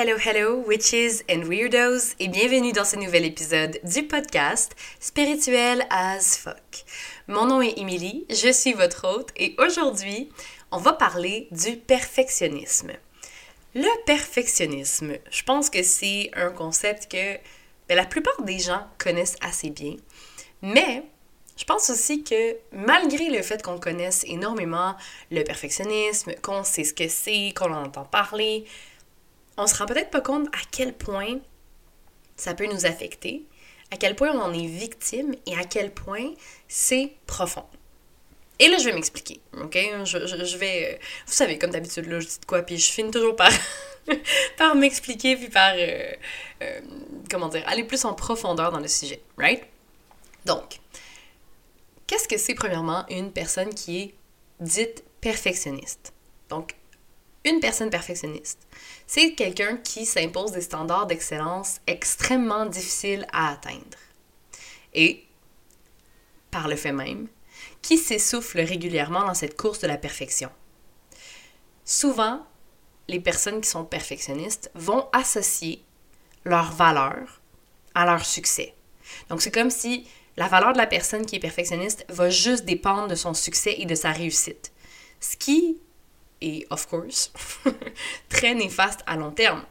Hello, hello, witches and weirdos, et bienvenue dans ce nouvel épisode du podcast Spirituel as fuck. Mon nom est Emily, je suis votre hôte, et aujourd'hui, on va parler du perfectionnisme. Le perfectionnisme, je pense que c'est un concept que ben, la plupart des gens connaissent assez bien, mais je pense aussi que malgré le fait qu'on connaisse énormément le perfectionnisme, qu'on sait ce que c'est, qu'on en entend parler, on se rend peut-être pas compte à quel point ça peut nous affecter, à quel point on en est victime et à quel point c'est profond. Et là, je vais m'expliquer, ok? Je, vais... Euh, vous savez, comme d'habitude, là, je dis de quoi, puis je finis toujours par, par m'expliquer, puis par... Euh, euh, comment dire? Aller plus en profondeur dans le sujet, right? Donc, qu'est-ce que c'est, premièrement, une personne qui est dite perfectionniste? Donc, une personne perfectionniste, c'est quelqu'un qui s'impose des standards d'excellence extrêmement difficiles à atteindre. Et, par le fait même, qui s'essouffle régulièrement dans cette course de la perfection. Souvent, les personnes qui sont perfectionnistes vont associer leur valeur à leur succès. Donc c'est comme si la valeur de la personne qui est perfectionniste va juste dépendre de son succès et de sa réussite. Ce qui et of course, très néfaste à long terme.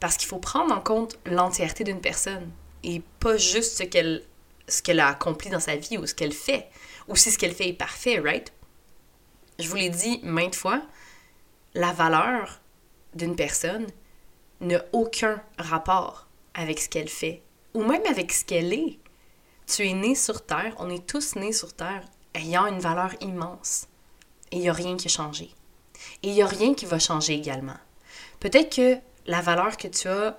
Parce qu'il faut prendre en compte l'entièreté d'une personne et pas juste ce qu'elle ce qu'elle a accompli dans sa vie ou ce qu'elle fait, ou si ce qu'elle fait est parfait, right? Je vous l'ai dit maintes fois, la valeur d'une personne n'a aucun rapport avec ce qu'elle fait, ou même avec ce qu'elle est. Tu es né sur Terre, on est tous nés sur Terre ayant une valeur immense. Et il n'y a rien qui a changé. Et il n'y a rien qui va changer également. Peut-être que la valeur que tu as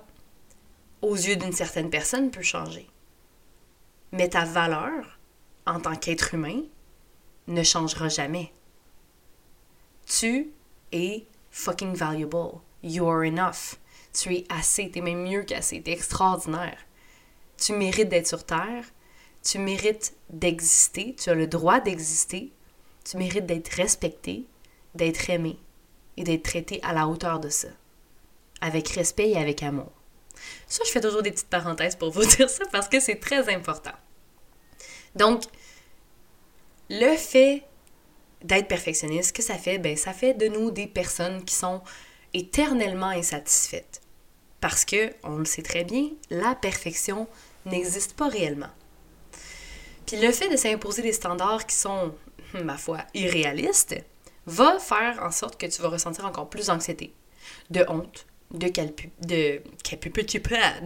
aux yeux d'une certaine personne peut changer. Mais ta valeur, en tant qu'être humain, ne changera jamais. Tu es fucking valuable. You are enough. Tu es assez, tu es même mieux qu'assez, tu es extraordinaire. Tu mérites d'être sur Terre, tu mérites d'exister, tu as le droit d'exister, tu mérites d'être respecté, d'être aimé et d'être traité à la hauteur de ça, avec respect et avec amour. Ça, je fais toujours des petites parenthèses pour vous dire ça parce que c'est très important. Donc, le fait d'être perfectionniste, que ça fait? Ben, ça fait de nous des personnes qui sont éternellement insatisfaites. Parce que, on le sait très bien, la perfection n'existe pas réellement. Puis le fait de s'imposer des standards qui sont ma foi, irréaliste, va faire en sorte que tu vas ressentir encore plus d'anxiété, de honte, de, de,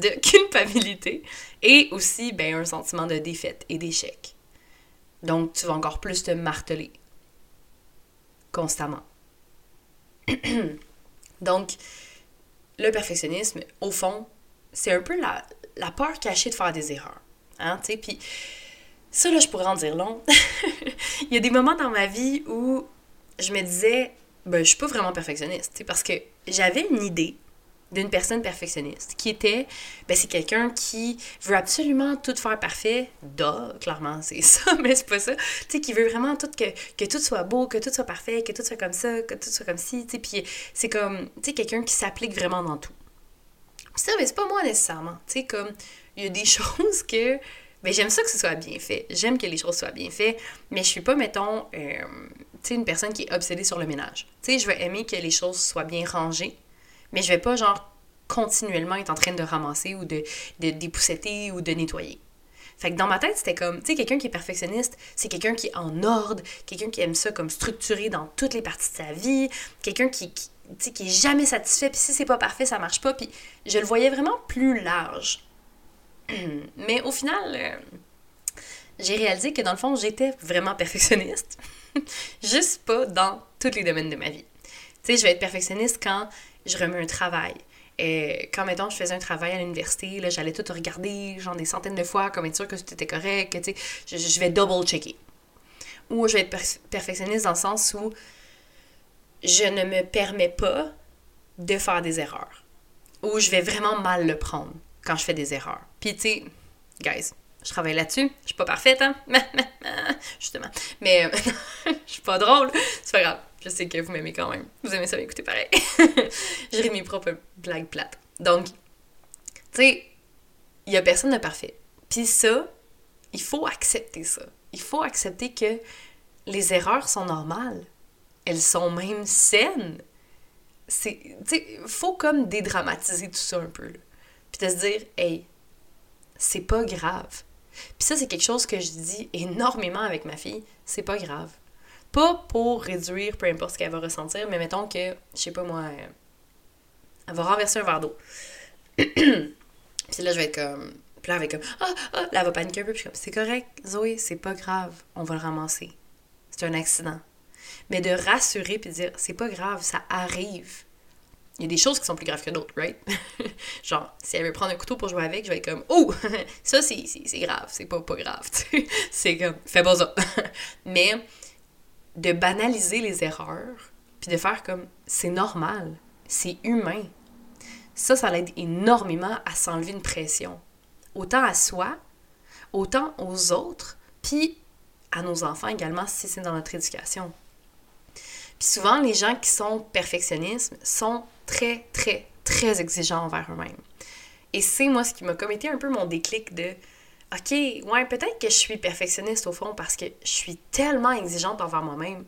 de culpabilité et aussi ben, un sentiment de défaite et d'échec. Donc, tu vas encore plus te marteler constamment. Donc, le perfectionnisme, au fond, c'est un peu la, la peur cachée de faire des erreurs. Hein, Puis ça, là, je pourrais en dire long. Il y a des moments dans ma vie où je me disais, ben, je suis pas vraiment perfectionniste, parce que j'avais une idée d'une personne perfectionniste qui était, ben, c'est quelqu'un qui veut absolument tout faire parfait. Da, clairement, c'est ça, mais c'est pas ça. Tu sais, qui veut vraiment tout que, que tout soit beau, que tout soit parfait, que tout soit comme ça, que tout soit comme ci, tu sais. Puis c'est comme, tu sais, quelqu'un qui s'applique vraiment dans tout. Ça, mais c'est pas moi nécessairement. Tu sais, comme, il y a des choses que mais j'aime ça que ce soit bien fait. J'aime que les choses soient bien faites, mais je suis pas, mettons, euh, tu sais, une personne qui est obsédée sur le ménage. Tu sais, je vais aimer que les choses soient bien rangées, mais je vais pas, genre, continuellement être en train de ramasser ou de, de dépousseter ou de nettoyer. Fait que dans ma tête, c'était comme, tu sais, quelqu'un qui est perfectionniste, c'est quelqu'un qui est en ordre, quelqu'un qui aime ça comme structuré dans toutes les parties de sa vie, quelqu'un qui, qui, qui est jamais satisfait, puis si c'est pas parfait, ça marche pas, puis je le voyais vraiment plus large. Mais au final, euh, j'ai réalisé que dans le fond, j'étais vraiment perfectionniste. Juste pas dans tous les domaines de ma vie. Tu sais, je vais être perfectionniste quand je remets un travail. Et quand, mettons, je faisais un travail à l'université, j'allais tout regarder, genre des centaines de fois, comme être sûr que tout était correct, que, tu sais, je, vais double-checker. Ou je vais être perfectionniste dans le sens où je ne me permets pas de faire des erreurs. Ou je vais vraiment mal le prendre quand je fais des erreurs. Puis, tu sais, guys, je travaille là-dessus. Je suis pas parfaite, hein? Justement. Mais euh, je suis pas drôle. C'est pas grave. Je sais que vous m'aimez quand même. Vous aimez ça m'écouter pareil. J'ai mes propres blagues plates. Donc, tu sais, il y a personne de parfait. Puis ça, il faut accepter ça. Il faut accepter que les erreurs sont normales. Elles sont même saines. C'est, tu sais, faut comme dédramatiser tout ça un peu. Là. De se dire, hey, c'est pas grave. Puis ça, c'est quelque chose que je dis énormément avec ma fille. C'est pas grave. Pas pour réduire peu importe ce qu'elle va ressentir, mais mettons que, je sais pas moi, euh, elle va renverser un verre d'eau. puis là, je vais être comme. Puis là. Ah, ah, là, elle va paniquer un peu. Puis comme, c'est correct, Zoé, c'est pas grave. On va le ramasser. C'est un accident. Mais de rassurer puis de dire, c'est pas grave, ça arrive. Il y a des choses qui sont plus graves que d'autres, right? Genre, si elle veut prendre un couteau pour jouer avec, je vais être comme, oh, ça c'est, grave, c'est pas, pas grave. c'est comme, fais pas ça. Mais de banaliser les erreurs, puis de faire comme, c'est normal, c'est humain. Ça, ça l'aide énormément à s'enlever une pression. Autant à soi, autant aux autres, puis à nos enfants également si c'est dans notre éducation. Puis souvent, les gens qui sont perfectionnistes sont très, très, très exigeants envers eux-mêmes. Et c'est moi ce qui m'a commetté un peu mon déclic de OK, ouais, peut-être que je suis perfectionniste au fond parce que je suis tellement exigeante envers moi-même.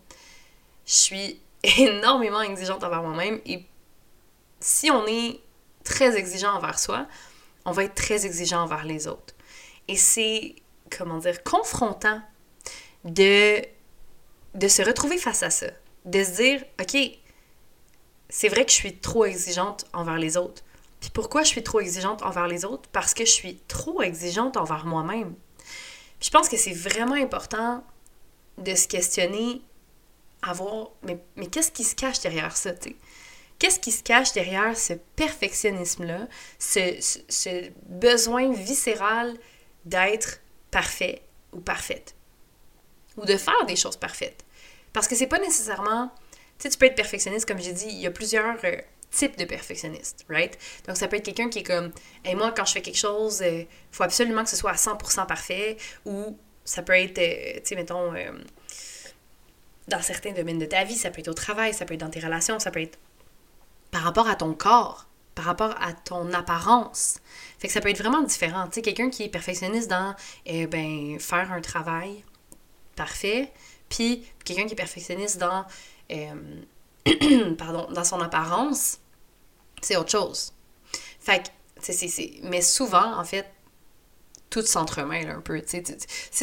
Je suis énormément exigeante envers moi-même et si on est très exigeant envers soi, on va être très exigeant envers les autres. Et c'est, comment dire, confrontant de, de se retrouver face à ça. De se dire, OK, c'est vrai que je suis trop exigeante envers les autres. Puis pourquoi je suis trop exigeante envers les autres? Parce que je suis trop exigeante envers moi-même. je pense que c'est vraiment important de se questionner, à voir, mais, mais qu'est-ce qui se cache derrière ça, tu? Qu'est-ce qui se cache derrière ce perfectionnisme-là, ce, ce, besoin viscéral d'être parfait ou parfaite? Ou de faire des choses parfaites? Parce que c'est pas nécessairement tu sais, tu peux être perfectionniste, comme j'ai dit, il y a plusieurs euh, types de perfectionnistes, right? Donc, ça peut être quelqu'un qui est comme, et moi, quand je fais quelque chose, il euh, faut absolument que ce soit à 100% parfait, ou ça peut être, euh, tu sais, mettons, dans certains domaines de ta vie, ça peut être au travail, ça peut être dans tes relations, ça peut être par rapport à ton corps, par rapport à ton apparence. Fait que ça peut être vraiment différent. Tu sais, quelqu'un qui est perfectionniste dans, ben, faire un travail parfait, puis quelqu'un qui est perfectionniste dans euh, pardon, dans son apparence, c'est autre chose. Fait que, c'est, mais souvent, en fait, tout s'entremêle un peu. si tu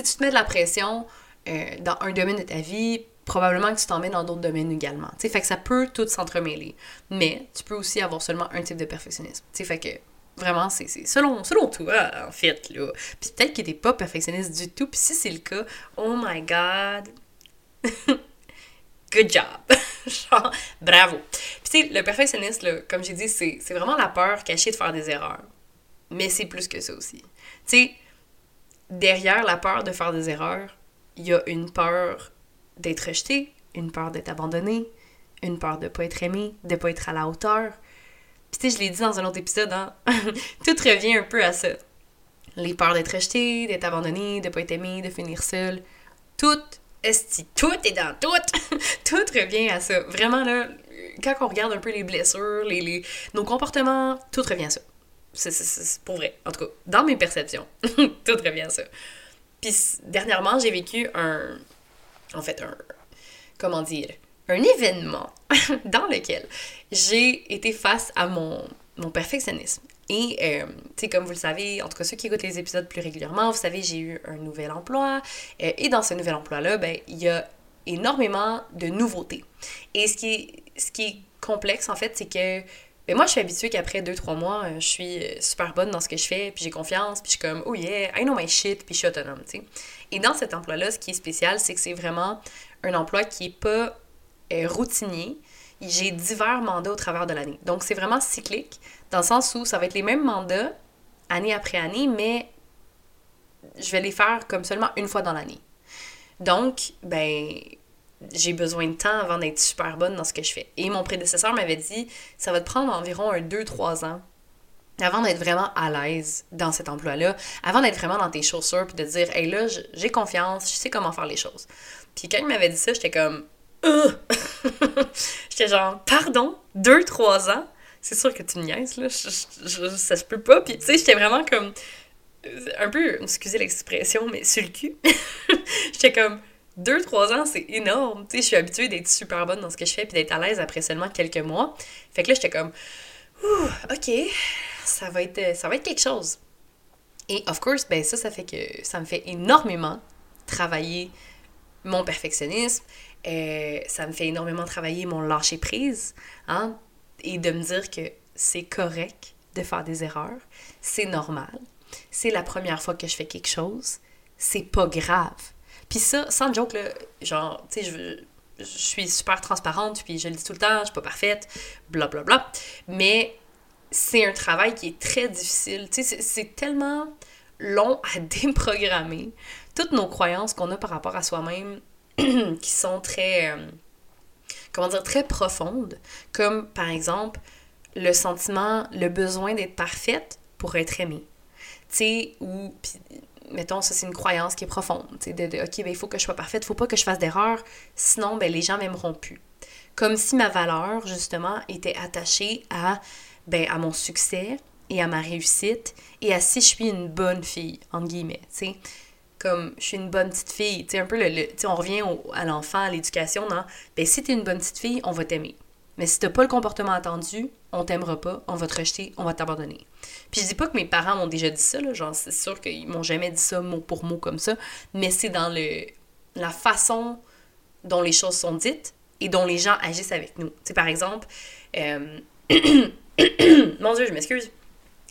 te mets de la pression euh, dans un domaine de ta vie, probablement que tu t'en mets dans d'autres domaines également. fait que ça peut tout s'entremêler. Mais tu peux aussi avoir seulement un type de perfectionnisme. fait que vraiment, c'est selon, selon toi, en fait. Là. Puis peut-être que t'es pas perfectionniste du tout. Puis si c'est le cas, oh my god. good job. Genre, bravo. Puis tu sais, le perfectionniste, là, comme j'ai dit, c'est vraiment la peur cachée de faire des erreurs. Mais c'est plus que ça aussi. Tu sais, derrière la peur de faire des erreurs, il y a une peur d'être rejeté, une peur d'être abandonné, une peur de pas être aimé, de pas être à la hauteur. Puis tu sais, je l'ai dit dans un autre épisode, hein? tout revient un peu à ça. Les peurs d'être rejeté, d'être abandonné, de pas être aimé, de finir seul. Tout esti, tout est dans tout. tout revient à ça. Vraiment, là, quand on regarde un peu les blessures, les, nos comportements, tout revient à ça. C'est pour vrai. En tout cas, dans mes perceptions, tout revient à ça. Puis dernièrement, j'ai vécu un. En fait, un. Comment dire Un événement dans lequel j'ai été face à mon perfectionnisme. Et, euh, tu sais, comme vous le savez, en tout cas ceux qui écoutent les épisodes plus régulièrement, vous savez, j'ai eu un nouvel emploi. Euh, et dans ce nouvel emploi-là, ben, il y a énormément de nouveautés. Et ce qui est, ce qui est complexe, en fait, c'est que ben, moi, je suis habituée qu'après 2-3 mois, euh, je suis super bonne dans ce que je fais, puis j'ai confiance, puis je suis comme, oh yeah, I know my shit, puis je suis autonome, tu sais. Et dans cet emploi-là, ce qui est spécial, c'est que c'est vraiment un emploi qui est pas routinier. J'ai divers mandats au travers de l'année. Donc, c'est vraiment cyclique. Dans le sens où ça va être les mêmes mandats année après année, mais je vais les faire comme seulement une fois dans l'année. Donc, ben, j'ai besoin de temps avant d'être super bonne dans ce que je fais. Et mon prédécesseur m'avait dit, ça va te prendre environ un 2-3 ans avant d'être vraiment à l'aise dans cet emploi-là, avant d'être vraiment dans tes chaussures, puis de dire, hey là, j'ai confiance, je sais comment faire les choses. Puis quand il m'avait dit ça, j'étais comme, j'étais genre, pardon, deux, trois ans? C'est sûr que tu niaises, là. ça se peut pas. Puis, tu sais, j'étais vraiment comme. Un peu, excusez l'expression, mais sur le cul. j'étais comme. Deux, trois ans, c'est énorme. Tu sais, je suis habituée d'être super bonne dans ce que je fais puis d'être à l'aise après seulement quelques mois. Fait que là, j'étais comme. Ouh, ok, ça va être, ça va être quelque chose. Et of course, ben ça, ça fait que ça me fait énormément travailler mon perfectionnisme, euh, ça me fait énormément travailler mon lâcher prise, hein, et de me dire que c'est correct de faire des erreurs, c'est normal, c'est la première fois que je fais quelque chose, c'est pas grave. Puis ça, sans joke, là, genre, tu sais, je, suis super transparente, puis je le dis tout le temps, je suis pas parfaite, blablabla. Bla, bla. Mais c'est un travail qui est très difficile. Tu sais, c'est tellement long à déprogrammer toutes nos croyances qu'on a par rapport à soi-même qui sont très, euh, comment dire, très profondes, comme par exemple le sentiment, le besoin d'être parfaite pour être aimée. Tu sais, ou, mettons, ça c'est une croyance qui est profonde, tu sais, de, de, OK, ben il faut que je sois parfaite, il faut pas que je fasse d'erreur, sinon, ben les gens m'aimeront plus. Comme si ma valeur, justement, était attachée à, ben, à mon succès et à ma réussite et à si je suis une bonne fille, entre guillemets, tu sais comme je suis une bonne petite fille. Tu sais, un peu, le, on revient à l'enfant, à l'éducation, non? Ben, si t'es une bonne petite fille, on va t'aimer. Mais si t'as pas le comportement attendu, on t'aimera pas, on va te rejeter, on va t'abandonner. Puis je dis pas que mes parents m'ont déjà dit ça, là, genre c'est sûr qu'ils m'ont jamais dit ça mot pour mot comme ça, mais c'est dans le la façon dont les choses sont dites et dont les gens agissent avec nous. Tu sais, par exemple, euh, mon Dieu, je m'excuse.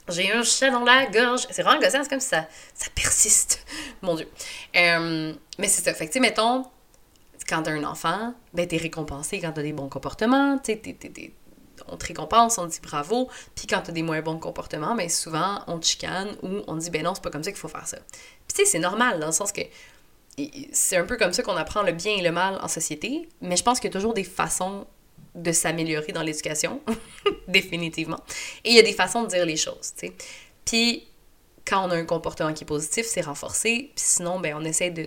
J'ai un chat dans la gorge. C'est vraiment gossant, c'est comme ça, ça persiste. Mon Dieu. Euh, mais c'est ça. Fait que, tu sais, mettons, quand t'as un enfant, ben t'es récompensé quand t'as des bons comportements. Tu sais, on te récompense, on te dit bravo. Puis quand t'as des moins bons comportements, ben souvent, on te chicane ou on te dit, ben non, c'est pas comme ça qu'il faut faire ça. Puis tu sais, c'est normal, dans le sens que c'est un peu comme ça qu'on apprend le bien et le mal en société. Mais je pense qu'il y a toujours des façons de s'améliorer dans l'éducation, définitivement. Et il y a des façons de dire les choses, tu sais. Puis, quand on a un comportement qui est positif, c'est renforcé, puis sinon, ben, on essaie de,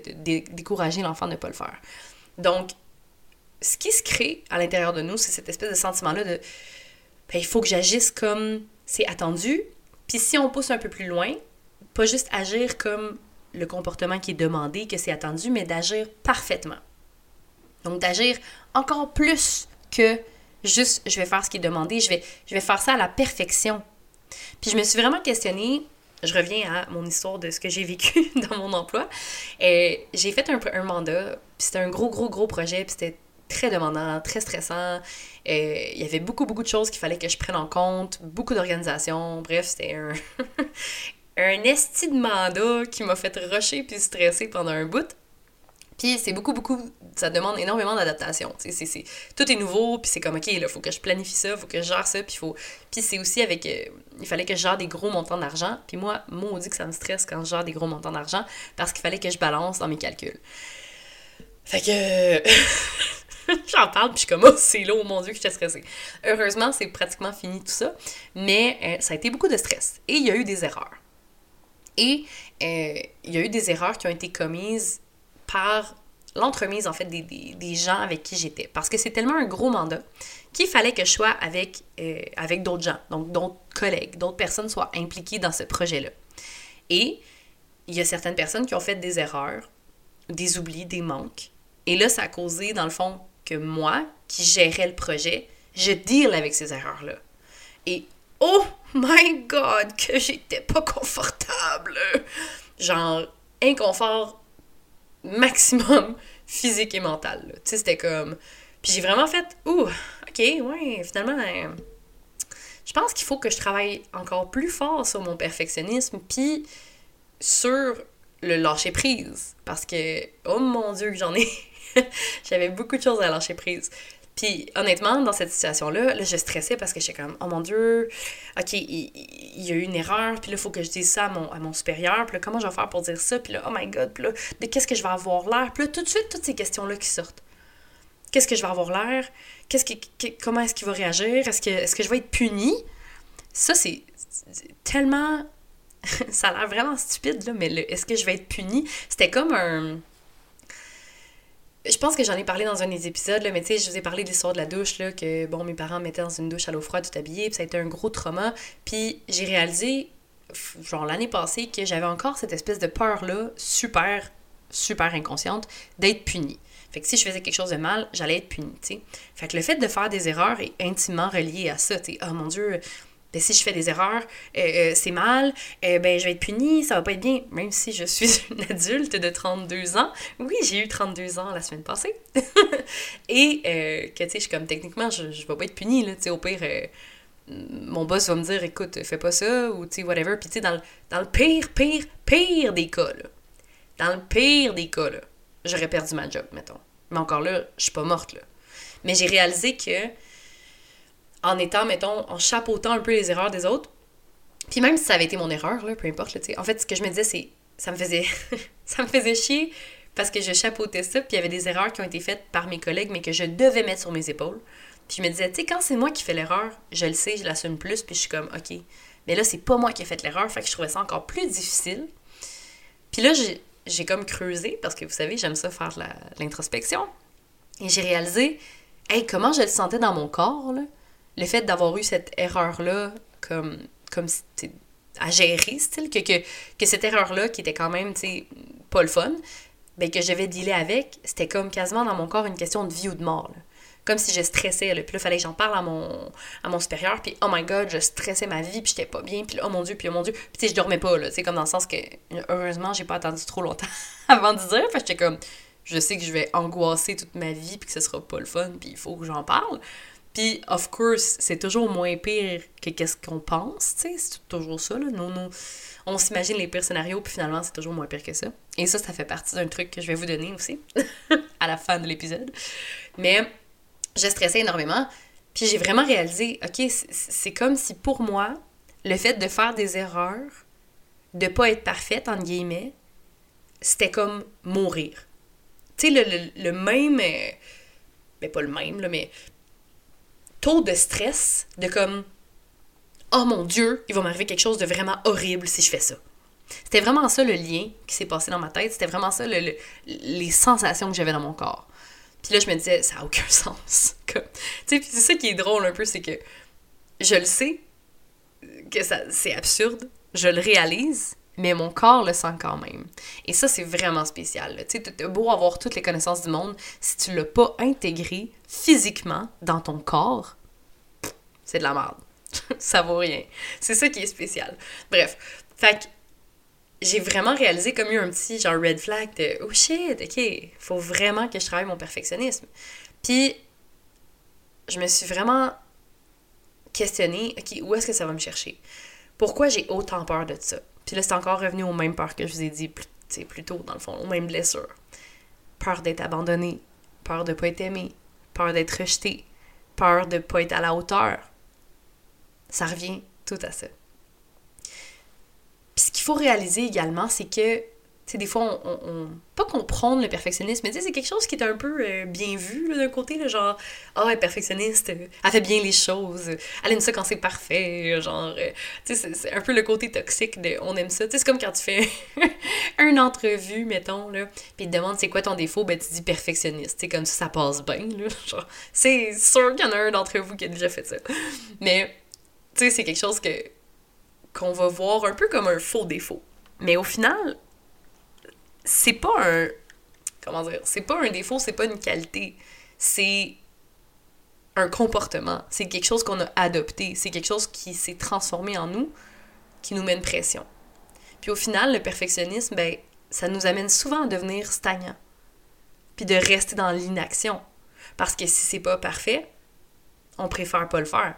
décourager l'enfant de ne pas le faire. Donc, ce qui se crée à l'intérieur de nous, c'est cette espèce de sentiment-là de ben, il faut que j'agisse comme c'est attendu, puis si on pousse un peu plus loin, pas juste agir comme le comportement qui est demandé, que c'est attendu, mais d'agir parfaitement. Donc, d'agir encore plus que juste je vais faire ce qui est demandé, je vais, je vais faire ça à la perfection. Puis je me suis vraiment questionnée, je reviens à mon histoire de ce que j'ai vécu dans mon emploi. Et j'ai fait un, un mandat, puis c'était un gros, gros, gros projet, puis c'était très demandant, très stressant. Et il y avait beaucoup, beaucoup de choses qu'il fallait que je prenne en compte, beaucoup d'organisations. Bref, c'était un, un esti de mandat qui m'a fait rusher puis stresser pendant un bout. Puis c'est beaucoup, beaucoup, ça demande énormément d'adaptation. Tout est nouveau, puis c'est comme, OK, il faut que je planifie ça, faut que je gère ça, puis faut... Puis c'est aussi avec... Euh, il fallait que je gère des gros montants d'argent, puis moi, dit que ça me stresse quand je gère des gros montants d'argent, parce qu'il fallait que je balance dans mes calculs. Fait que... J'en parle, puis je suis comme, oh, c'est là, mon Dieu, que j'étais stressée. Heureusement, c'est pratiquement fini tout ça, mais euh, ça a été beaucoup de stress. Et il y a eu des erreurs. Et euh, il y a eu des erreurs qui ont été commises par l'entremise en fait des, gens avec qui j'étais. Parce que c'est tellement un gros mandat qu'il fallait que je sois avec, euh, avec d'autres gens, donc d'autres collègues, d'autres personnes soient impliquées dans ce projet-là. Et il y a certaines personnes qui ont fait des erreurs, des oublis, des manques. Et là, ça a causé, dans le fond, que moi, qui gérais le projet, je deal avec ces erreurs-là. Et oh my god, que j'étais pas confortable! Genre, inconfort maximum physique et mental. Tu sais, c'était comme. Puis j'ai vraiment fait, ouh, ok, ouais, finalement, euh, je pense qu'il faut que je travaille encore plus fort sur mon perfectionnisme, puis sur le lâcher prise. Parce que, oh mon Dieu, j'en ai. J'avais beaucoup de choses à lâcher prise. Puis honnêtement, dans cette situation-là, là, je stressais parce que j'étais comme, oh mon Dieu, ok, il, y a eu une erreur, puis là, il faut que je dise ça à mon, supérieur, puis là, comment je vais faire pour dire ça, puis là, oh my god, puis là, de qu'est-ce que je vais avoir l'air, puis là, tout de suite, toutes ces questions-là qui sortent. Qu'est-ce que je vais avoir l'air? Qu'est-ce qui, comment est-ce qu'il va réagir? Est-ce que, est-ce que je vais être puni? Ça, c'est tellement. ça a l'air vraiment stupide, là, mais est-ce que je vais être puni? C'était comme un je pense que j'en ai parlé dans un des épisodes, là, mais tu sais, je vous ai parlé de l'histoire de la douche, là, que bon, mes parents me mettaient dans une douche à l'eau froide tout habillé, puis ça a été un gros trauma. Puis j'ai réalisé, genre l'année passée, que j'avais encore cette espèce de peur-là, super, super inconsciente, d'être punie. Fait que si je faisais quelque chose de mal, j'allais être punie, tu sais. Fait que le fait de faire des erreurs est intimement relié à ça, tu. Oh mon Dieu, ben, si je fais des erreurs, euh, euh, c'est mal, euh, ben, je vais être punie, ça va pas être bien. Même si je suis une adulte de 32 ans. Oui, j'ai eu 32 ans la semaine passée. Et que, tu sais, je suis comme, techniquement, je, je vais pas être punie, là, tu sais, au pire mon boss va me dire écoute fais pas ça ou tu sais whatever puis tu sais dans, dans, le pire pire pire des cas là, dans le pire des cas là j'aurais perdu ma job mettons mais encore là je suis pas morte là mais j'ai réalisé que en étant, mettons, en chapeautant un peu les erreurs des autres. Puis même si ça avait été mon erreur, là, peu importe, tu sais. En fait, ce que je me disais, c'est. Ça me faisait. ça me faisait chier parce que je chapeautais ça, puis il y avait des erreurs qui ont été faites par mes collègues, mais que je devais mettre sur mes épaules. Puis je me disais, tu sais, quand c'est moi qui fais l'erreur, je le sais, je l'assume plus, puis je suis comme, OK. Mais là, c'est pas moi qui ai fait l'erreur, fait que je trouvais ça encore plus difficile. Puis là, j'ai comme creusé, parce que vous savez, j'aime ça faire l'introspection. Et j'ai réalisé, hey, comment je le sentais dans mon corps, là? Le fait d'avoir eu cette erreur-là comme, comme à gérer, que, que, cette erreur-là, qui était quand même, tu sais, pas le fun, ben que j'avais dealé avec, c'était comme quasiment dans mon corps une question de vie ou de mort. Comme si je stressais. Puis là, fallait que j'en parle à mon, à mon supérieur, puis oh my god, je stressais ma vie, puis j'étais pas bien, puis oh mon dieu, puis oh mon dieu. Puis tu sais, je dormais pas, là. Tu sais, comme dans le sens que, heureusement, j'ai pas attendu trop longtemps avant de dire, fait j'étais comme, je sais que je vais angoisser toute ma vie, puis que ce sera pas le fun, puis il faut que j'en parle. Puis, of course, c'est toujours moins pire que qu'est-ce qu'on pense, tu sais, c'est toujours ça, là. On s'imagine les pires scénarios, puis finalement, c'est toujours moins pire que ça. Et ça, ça fait partie d'un truc que je vais vous donner aussi, à la fin de l'épisode. Mais j'ai stressé énormément, puis j'ai vraiment réalisé, OK, c'est comme si pour moi, le fait de faire des erreurs, de pas être parfaite, entre guillemets, c'était comme mourir. Tu sais, le, le, même... mais euh, ben, pas le même, là, mais taux de stress, de comme Oh mon Dieu, il va m'arriver quelque chose de vraiment horrible si je fais ça. C'était vraiment ça le lien qui s'est passé dans ma tête. C'était vraiment ça le, les sensations que j'avais dans mon corps. Puis là, je me disais, ça n'a aucun sens. c'est ça qui est drôle un peu, c'est que je le sais, que ça, c'est absurde, je le réalise, mais mon corps le sent quand même. Et ça, c'est vraiment spécial. Tu sais, beau avoir toutes les connaissances du monde, si tu l'as pas intégré physiquement dans ton corps, c'est de la merde. ça vaut rien. C'est ça qui est spécial. Bref, fait que j'ai vraiment réalisé comme eu un petit genre red flag de oh shit, ok, faut vraiment que je travaille mon perfectionnisme. Puis je me suis vraiment questionné, ok, où est-ce que ça va me chercher? Pourquoi j'ai autant peur de ça? Puis là, c'est encore revenu aux mêmes peurs que je vous ai dit plus, plus tôt, dans le fond, aux mêmes blessures. Peur d'être abandonné, peur de pas être aimé, peur d'être rejeté, peur de pas être à la hauteur. Ça revient tout à ça. Puis ce qu'il faut réaliser également, c'est que sais, des fois, on, on, Pas comprendre le perfectionnisme, mais c'est quelque chose qui est un peu euh, bien vu d'un côté, là, genre, ah, perfectionniste, elle fait bien les choses, elle aime ça quand c'est parfait, genre, euh, tu sais, c'est un peu le côté toxique de on aime ça. Tu sais, c'est comme quand tu fais une entrevue, mettons, là, puis te demandent c'est quoi ton défaut, ben tu dis perfectionniste, tu sais, comme ça, ça passe bien, là, genre, c'est sûr qu'il y en a un d'entre vous qui a déjà fait ça. Mais, tu sais, c'est quelque chose que qu'on va voir un peu comme un faux défaut. Mais au final, c'est pas un. Comment dire? C'est pas un défaut, c'est pas une qualité. C'est un comportement. C'est quelque chose qu'on a adopté. C'est quelque chose qui s'est transformé en nous, qui nous met une pression. Puis au final, le perfectionnisme, ben, ça nous amène souvent à devenir stagnant. Puis de rester dans l'inaction. Parce que si c'est pas parfait, on préfère pas le faire.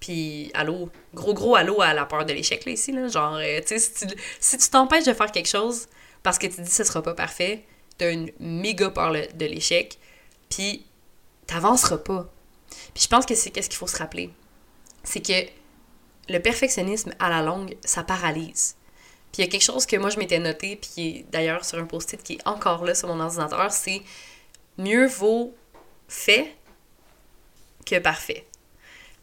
Puis, allô, gros gros allô à la peur de l'échec, là, ici, là. Genre, euh, tu sais, si tu t'empêches de faire quelque chose, parce que tu dis ce sera pas parfait, t'as une méga peur de l'échec, puis t'avanceras pas. Puis je pense que c'est qu'est-ce qu'il faut se rappeler? C'est que le perfectionnisme, à la longue, ça paralyse. Puis il y a quelque chose que moi je m'étais noté, puis d'ailleurs sur un post-it qui est encore là sur mon ordinateur, c'est mieux vaut fait que parfait.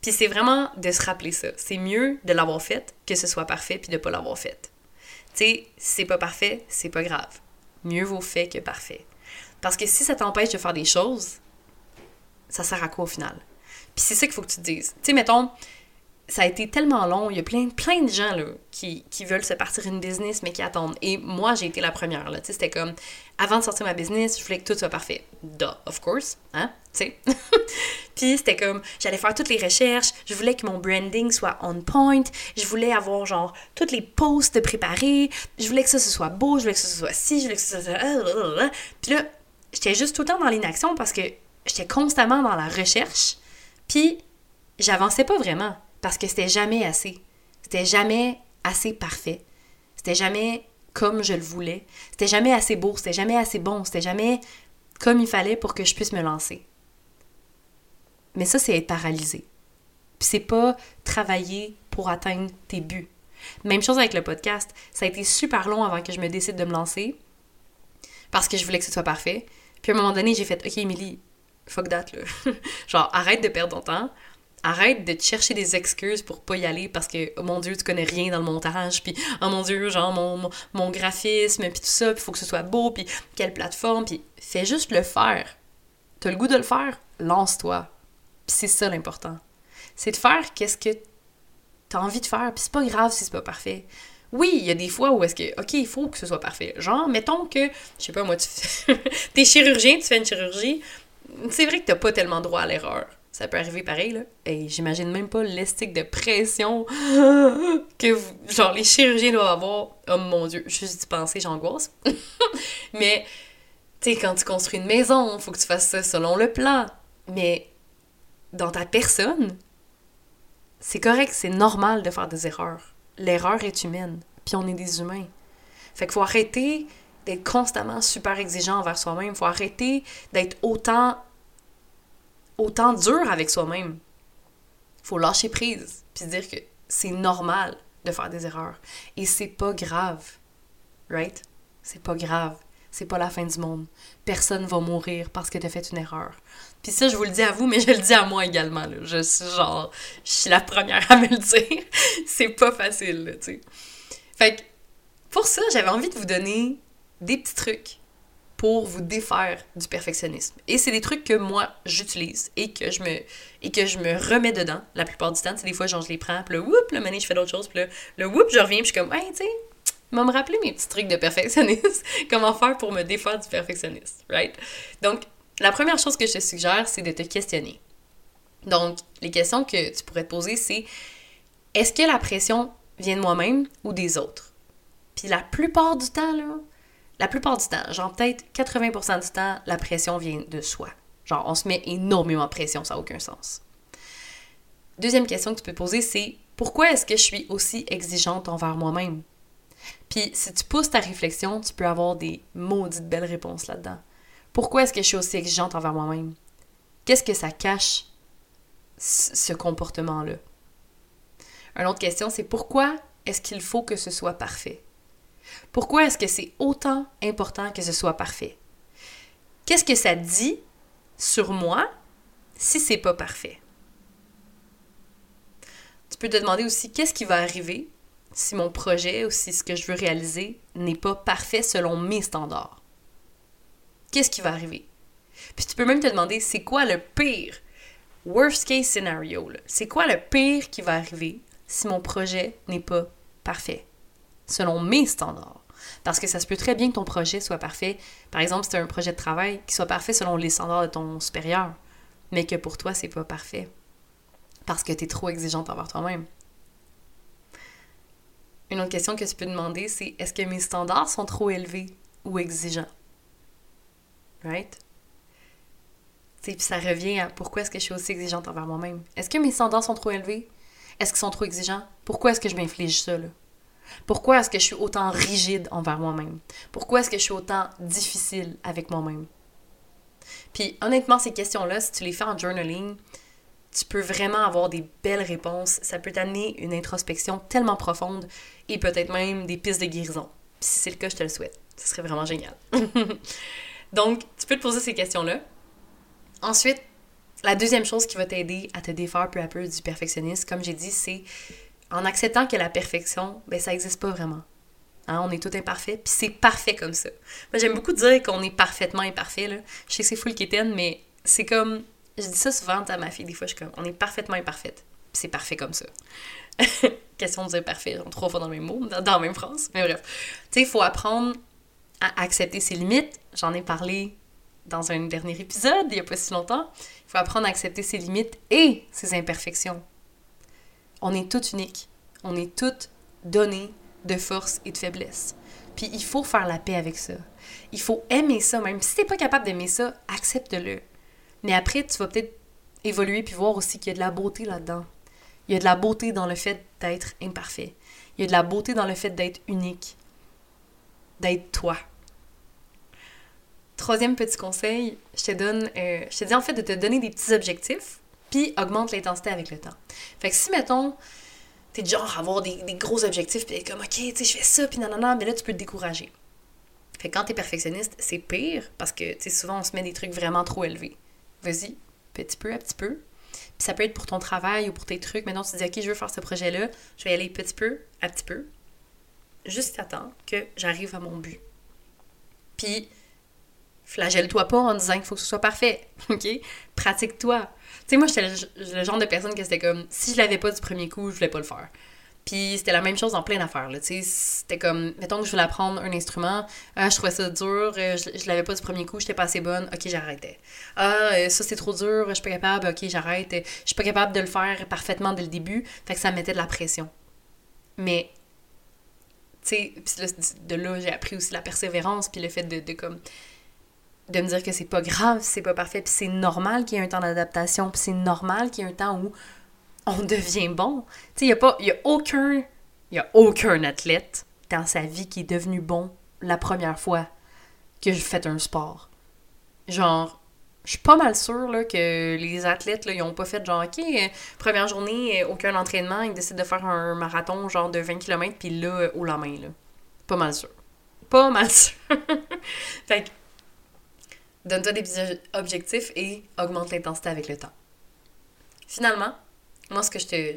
Puis c'est vraiment de se rappeler ça. C'est mieux de l'avoir fait que ce soit parfait puis de pas l'avoir fait. Tu sais, c'est pas parfait, c'est pas grave. Mieux vaut fait que parfait. Parce que si ça t'empêche de faire des choses, ça sert à quoi au final? Puis c'est ça qu'il faut que tu te dises. Tu sais, mettons, ça a été tellement long. Il y a plein, plein de gens là, qui, qui veulent se partir une business, mais qui attendent. Et moi, j'ai été la première. Là. C'était comme, avant de sortir ma business, je voulais que tout soit parfait. Duh, of course. Hein? Puis c'était comme, j'allais faire toutes les recherches. Je voulais que mon branding soit on point. Je voulais avoir, genre, toutes les posts préparés. Je voulais que ça, ce soit beau. Je voulais que ça, ce soit ci. Je voulais que ça, soit... Puis là, j'étais juste tout le temps dans l'inaction parce que j'étais constamment dans la recherche. Puis j'avançais pas vraiment parce que c'était jamais assez. C'était jamais assez parfait. C'était jamais comme je le voulais. C'était jamais assez beau, c'était jamais assez bon, c'était jamais comme il fallait pour que je puisse me lancer. Mais ça, c'est être paralysé. Puis c'est pas travailler pour atteindre tes buts. Même chose avec le podcast. Ça a été super long avant que je me décide de me lancer parce que je voulais que ce soit parfait. Puis à un moment donné, j'ai fait OK, Emily, fuck that, là. Genre, arrête de perdre ton temps. Arrête de te chercher des excuses pour pas y aller parce que, oh mon Dieu, tu connais rien dans le montage, puis oh mon Dieu, genre mon, mon, graphisme, puis tout ça, puis faut que ce soit beau, puis quelle plateforme, puis fais juste le faire. T'as le goût de le faire? Lance-toi. C'est ça l'important. C'est de faire qu'est-ce que t'as envie de faire, puis c'est pas grave si c'est pas parfait. Oui, il y a des fois où est-ce que, OK, il faut que ce soit parfait. Genre, mettons que, je sais pas, moi, tu t'es chirurgien, tu fais une chirurgie, c'est vrai que t'as pas tellement droit à l'erreur. Ça peut arriver pareil, là. Et j'imagine même pas l'estique de pression que, genre, les chirurgiens doivent avoir. Oh mon Dieu, juste d'y penser, j'angoisse. Mais, tu sais, quand tu construis une maison, faut que tu fasses ça selon le plan. Mais, dans ta personne, c'est correct, c'est normal de faire des erreurs. L'erreur est humaine, puis on est des humains. Fait qu'il faut arrêter d'être constamment super exigeant envers soi-même. Faut arrêter d'être autant autant dur avec soi-même. Faut lâcher prise, puis dire que c'est normal de faire des erreurs. Et c'est pas grave. Right? C'est pas grave. C'est pas la fin du monde. Personne va mourir parce que t'as fait une erreur. Puis ça, je vous le dis à vous, mais je le dis à moi également. Je suis genre, je suis la première à me le dire. c'est pas facile, tu sais. Fait que, pour ça, j'avais envie de vous donner des petits trucs pour vous défaire du perfectionnisme. Et c'est des trucs que moi, j'utilise et que je me et que je me remets dedans la plupart du temps. C'est des fois, je les prends, puis là, whoop, le je fais d'autres choses, puis là, le whoop, je reviens, puis je suis comme, hey, tu sais, m'a me rappeler mes petits trucs de perfectionnisme, comment faire pour me défaire du perfectionnisme, right? Donc, la première chose que je te suggère, c'est de te questionner. Donc, les questions que tu pourrais te poser, c'est est-ce que la pression vient de moi-même ou des autres? Puis la plupart du temps, là, la plupart du temps, genre peut-être 80% du temps, la pression vient de soi. Genre, on se met énormément de pression, ça n'a aucun sens. Deuxième question que tu peux poser, c'est pourquoi est-ce que je suis aussi exigeante envers moi-même? Puis si tu pousses ta réflexion, tu peux avoir des maudites belles réponses là-dedans. Pourquoi est-ce que je suis aussi exigeante envers moi-même? Qu'est-ce que ça cache, ce comportement-là? Une autre question, c'est pourquoi est-ce qu'il faut que ce soit parfait? Pourquoi est-ce que c'est autant important que ce soit parfait? Qu'est-ce que ça dit sur moi si c'est pas parfait? Tu peux te demander aussi qu'est-ce qui va arriver si mon projet ou si ce que je veux réaliser n'est pas parfait selon mes standards? Qu'est-ce qui va arriver? Puis tu peux même te demander c'est quoi le pire, worst case scenario, c'est quoi le pire qui va arriver si mon projet n'est pas parfait? Selon mes standards. Parce que ça se peut très bien que ton projet soit parfait. Par exemple, si tu un projet de travail qui soit parfait selon les standards de ton supérieur, mais que pour toi, c'est pas parfait. Parce que tu es trop exigeante envers toi-même. Une autre question que tu peux demander, c'est est-ce que mes standards sont trop élevés ou exigeants? Right? Puis ça revient à pourquoi est-ce que je suis aussi exigeante envers moi-même? Est-ce que mes standards sont trop élevés? Est-ce qu'ils sont trop exigeants? Pourquoi est-ce que je m'inflige ça, là? Pourquoi est-ce que je suis autant rigide envers moi-même? Pourquoi est-ce que je suis autant difficile avec moi-même? Puis honnêtement, ces questions-là, si tu les fais en journaling, tu peux vraiment avoir des belles réponses. Ça peut t'amener une introspection tellement profonde et peut-être même des pistes de guérison. Si c'est le cas, je te le souhaite. Ce serait vraiment génial. Donc, tu peux te poser ces questions-là. Ensuite, la deuxième chose qui va t'aider à te défaire peu à peu du perfectionnisme, comme j'ai dit, c'est en acceptant que la perfection, ben ça n'existe pas vraiment. Hein, on est tout imparfait, puis c'est parfait comme ça. Moi, j'aime beaucoup dire qu'on est parfaitement imparfait, là. Je sais que c'est full quétaine, mais c'est comme... Je dis ça souvent à ma fille, des fois, je suis comme, on est parfaitement imparfaite, puis c'est parfait comme ça. Question de dire parfait, genre trois fois dans le même mot, dans, la même phrase, mais bref. Tu sais, il faut apprendre à accepter ses limites. J'en ai parlé dans un dernier épisode, il n'y a pas si longtemps. Il faut apprendre à accepter ses limites et ses imperfections. On est toutes uniques. On est toutes données de force et de faiblesse. Puis il faut faire la paix avec ça. Il faut aimer ça, même si t'es pas capable d'aimer ça, accepte-le. Mais après, tu vas peut-être évoluer puis voir aussi qu'il y a de la beauté là-dedans. Il y a de la beauté dans le fait d'être imparfait. Il y a de la beauté dans le fait d'être unique. D'être toi. Troisième petit conseil, je te donne, euh, je te dis en fait de te donner des petits objectifs, puis augmente l'intensité avec le temps. Fait que si, mettons, t'es genre à avoir des, gros objectifs, puis comme, ok, tu sais, je fais ça, puis non, mais là, tu peux te décourager. Fait que quand t'es perfectionniste, c'est pire, parce que, tu sais, souvent, on se met des trucs vraiment trop élevés. Vas-y, petit peu à petit peu. Puis ça peut être pour ton travail ou pour tes trucs. Maintenant, tu te dis, ok, je veux faire ce projet-là, je vais y aller petit peu à petit peu, juste attends que j'arrive à mon but. Puis, flagelle-toi pas en disant qu'il faut que ce soit parfait, ok? Pratique-toi. Tu sais, moi, j'étais le, genre de personne que c'était comme, si je l'avais pas du premier coup, je voulais pas le faire. Puis c'était la même chose en plein d'affaires, là, tu sais, c'était comme, mettons que je voulais apprendre un instrument, ah, je trouvais ça dur, euh, je, l'avais pas du premier coup, j'étais pas assez bonne, ok, j'arrêtais. Ah, euh, ça c'est trop dur, je suis pas capable, ok, j'arrête. Je suis pas capable de le faire parfaitement dès le début, fait que ça me mettait de la pression. Mais, tu sais, de là, j'ai appris aussi la persévérance, puis le fait de, de comme de me dire que c'est pas grave, c'est pas parfait, puis c'est normal qu'il y ait un temps d'adaptation, puis c'est normal qu'il y ait un temps où on devient bon. Tu sais, il y a pas y a aucun y a aucun athlète dans sa vie qui est devenu bon la première fois que je fais un sport. Genre je suis pas mal sûre là, que les athlètes, ils ont pas fait genre, OK, euh, première journée, euh, aucun entraînement, ils décident de faire un marathon genre de 20 km, puis là, au la main, là. Pas mal sûr. Pas mal sûr. fait que Donne-toi des petits objectifs et augmente l'intensité avec le temps. Finalement, moi, ce que je te,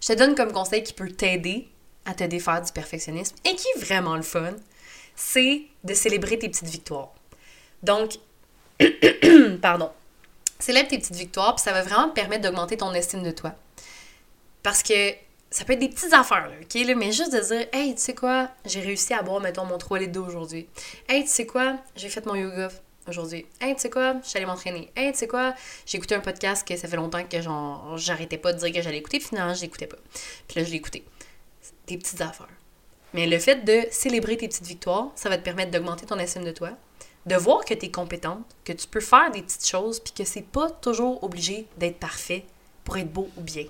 je donne comme conseil qui peut t'aider à te défaire du perfectionnisme et qui est vraiment le fun, c'est de célébrer tes petites victoires. Donc, pardon, célèbre tes petites victoires, puis ça va vraiment te permettre d'augmenter ton estime de toi. Parce que ça peut être des petites affaires, là, OK? mais juste de dire, hey, tu sais quoi, j'ai réussi à boire, mettons, mon 3 litres d'eau aujourd'hui. Hey, tu sais quoi, j'ai fait mon yoga aujourd'hui. Hey, tu sais quoi, je suis allée m'entraîner. Hey, tu sais quoi, j'ai écouté un podcast que ça fait longtemps que j'arrêtais pas de dire que j'allais écouter, puis finalement, je l'écoutais pas. Puis là, je l'ai écouté. Des petites affaires. Mais le fait de célébrer tes petites victoires, ça va te permettre d'augmenter ton estime de toi, de voir que tu es compétente, que tu peux faire des petites choses, puis que c'est pas toujours obligé d'être parfait pour être beau ou bien.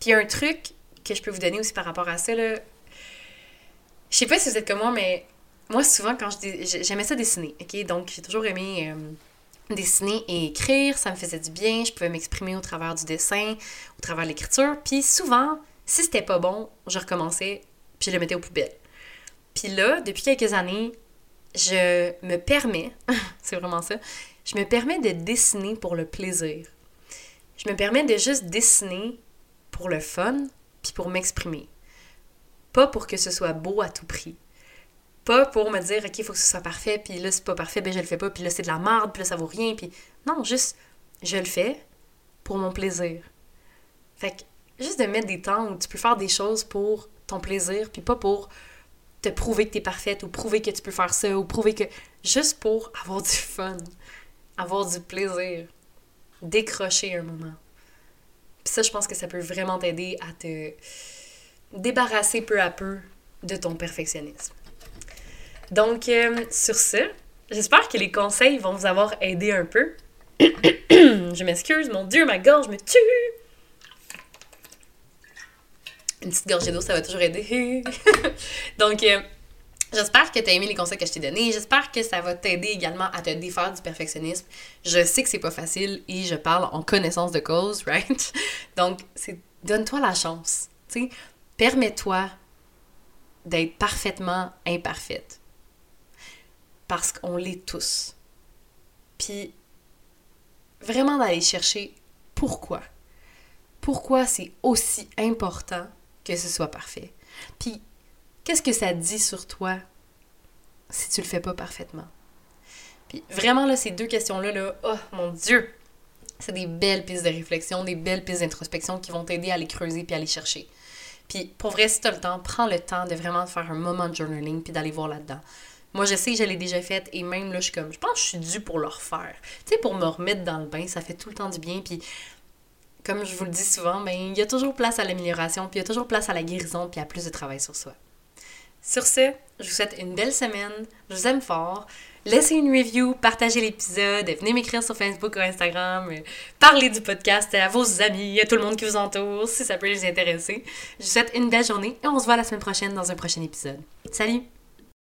Puis un truc que je peux vous donner aussi par rapport à ça, là, je sais pas si vous êtes comme moi, mais moi, souvent, quand je j'aimais ça dessiner, ok? Donc, j'ai toujours aimé euh, dessiner et écrire. Ça me faisait du bien. Je pouvais m'exprimer au travers du dessin, au travers de l'écriture. Puis souvent, si c'était pas bon, je recommençais, puis je le mettais aux poubelles. Puis là, depuis quelques années, je me permets, c'est vraiment ça, je me permets de dessiner pour le plaisir. Je me permets de juste dessiner pour le fun, puis pour m'exprimer. Pas pour que ce soit beau à tout prix. Pas pour me dire, OK, il faut que ce soit parfait, puis là, c'est pas parfait, ben je le fais pas, puis là, c'est de la merde, puis là, ça vaut rien, puis... Non, juste, je le fais pour mon plaisir. Fait que, juste de mettre des temps où tu peux faire des choses pour ton plaisir, puis pas pour te prouver que t'es parfaite, ou prouver que tu peux faire ça, ou prouver que... Juste pour avoir du fun, avoir du plaisir, décrocher un moment. Puis ça, je pense que ça peut vraiment t'aider à te débarrasser peu à peu de ton perfectionnisme. Donc, euh, sur ce, j'espère que les conseils vont vous avoir aidé un peu. je m'excuse, mon Dieu, ma gorge me tue! Une petite gorgée d'eau, ça va toujours aider. Donc, euh, j'espère que tu as aimé les conseils que je t'ai donnés. J'espère que ça va t'aider également à te défaire du perfectionnisme. Je sais que c'est pas facile et je parle en connaissance de cause, right? Donc, donne-toi la chance. Permets-toi d'être parfaitement imparfaite parce qu'on l'est tous. Puis, vraiment d'aller chercher pourquoi. Pourquoi c'est aussi important que ce soit parfait. Puis, qu'est-ce que ça dit sur toi si tu le fais pas parfaitement? Puis vraiment, là, ces deux questions-là, là, oh mon Dieu! C'est des belles pistes de réflexion, des belles pistes d'introspection qui vont t'aider à les creuser puis à les chercher. Puis pour vrai, si tu as le temps, prends le temps de vraiment faire un moment de journaling puis d'aller voir là-dedans. Moi, je sais que je l'ai déjà faite et même là, je suis comme, je pense que je suis due pour le refaire. Tu sais, pour me remettre dans le bain, ça fait tout le temps du bien. Puis comme je vous le dis souvent, ben, il y a toujours place à l'amélioration, puis il y a toujours place à la guérison, puis à plus de travail sur soi. Sur ce, je vous souhaite une belle semaine. Je vous aime fort. Laissez une review, partagez l'épisode, venez m'écrire sur Facebook ou Instagram, parlez du podcast à vos amis, à tout le monde qui vous entoure, si ça peut les intéresser. Je vous souhaite une belle journée et on se voit la semaine prochaine dans un prochain épisode. Salut!